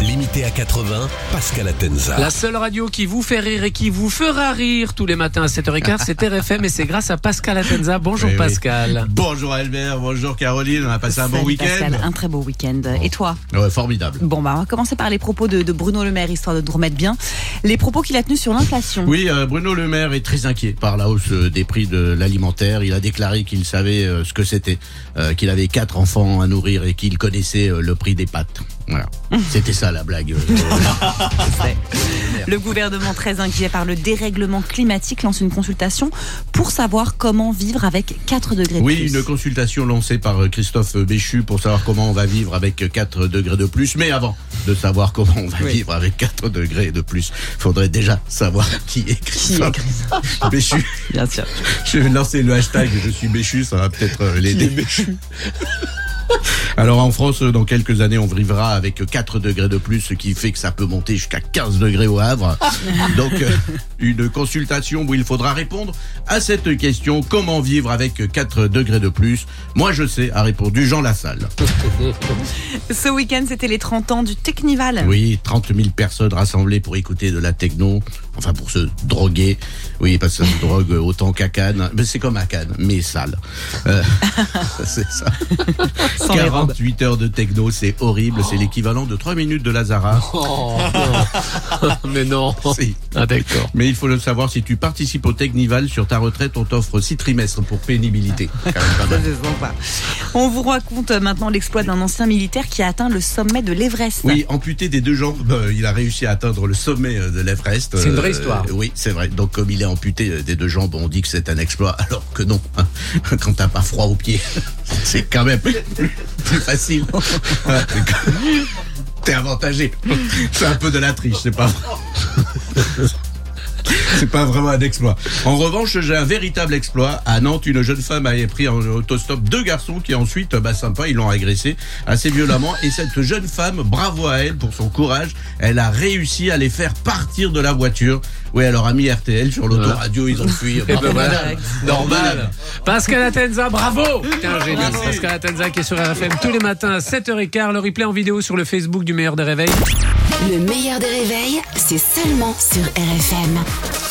limité à 80, Pascal Atenza. La seule radio qui vous fait rire et qui vous fera rire tous les matins à 7h15, c'est RFM et c'est grâce à Pascal Atenza. Bonjour Oui, oui. Pascal. Bonjour Albert, bonjour Caroline, on a passé un bon week-end. Pascal, un très beau week-end. Et toi? Ouais, formidable. Bon, bah, on va commencer par les propos de, de Bruno Le Maire, histoire de nous remettre bien. Les propos qu'il a tenus sur l'inflation. Oui, euh, Bruno Le Maire est très inquiet par la hausse euh, des prix de l'alimentaire. Il a déclaré qu'il savait euh, ce que c'était, euh, qu'il avait quatre enfants à nourrir et qu'il connaissait euh, le prix des pâtes. Voilà. C'était ça la blague. Ouais. Le gouvernement, très inquiet par le dérèglement climatique, lance une consultation pour savoir comment vivre avec 4 degrés de Oui, plus. une consultation lancée par euh, Christophe Béchu pour savoir comment on va vivre avec 4 degrés de plus. Mais avant de savoir comment on va Oui. vivre avec 4 degrés de plus, faudrait déjà savoir qui est Qui est Christophe Béchu. Bien sûr. Je vais lancer le hashtag Je suis Béchu, ça va peut-être euh, l'aider. Alors en France, dans quelques années, on vivra avec 4 degrés de plus, ce qui fait que ça peut monter jusqu'à 15 degrés au Havre. Donc euh, une consultation où il faudra répondre à cette question, comment vivre avec 4 degrés de plus? Moi je sais, a répondu Jean Lassalle. Ce week-end, c'était les 30 ans du Technival. Oui, 30 000 personnes rassemblées pour écouter de la techno, enfin pour se droguer. Oui, parce que ça se drogue autant qu'à Cannes. Mais c'est comme à Cannes, mais sale. Euh, c'est ça. Sans les robes. 48 heures de techno, c'est horrible. C'est l'équivalent de 3 minutes de Lazara. Oh, non. Mais non. Si. Ah d'accord. Mais il faut le savoir, si tu participes au Technival, sur ta retraite, on t'offre 6 trimestres pour pénibilité. Quand même. On vous raconte maintenant l'exploit d'un ancien militaire qui a atteint le sommet de l'Everest. Oui, amputé des deux jambes, euh, il a réussi à atteindre le sommet euh, de l'Everest. C'est une vraie Euh, histoire. oui, c'est vrai. Donc comme il est amputé euh, des deux jambes, on dit que c'est un exploit, alors que non. hein. Quand t'as pas froid aux pieds, c'est quand même plus, facile. T'es avantagé. C'est un peu de la triche, c'est pas vrai. C'est pas vraiment un exploit. En revanche, j'ai un véritable exploit. À Nantes, une jeune femme avait pris en autostop deux garçons qui ensuite, bah sympa, ils l'ont agressé assez violemment. Et cette jeune femme, bravo à elle pour son courage, elle a réussi à les faire partir de la voiture. Oui, elle leur a mis RTL sur l'autoradio, ils ont fui. Bravo, ben voilà. Normal. Pascal Atenza, bravo T'es un génie. Merci. Pascal Atenza qui est sur RFM tous les matins à 7h15. Le replay en vidéo sur le Facebook du meilleur des réveils. Le meilleur des réveils, c'est seulement sur RFM.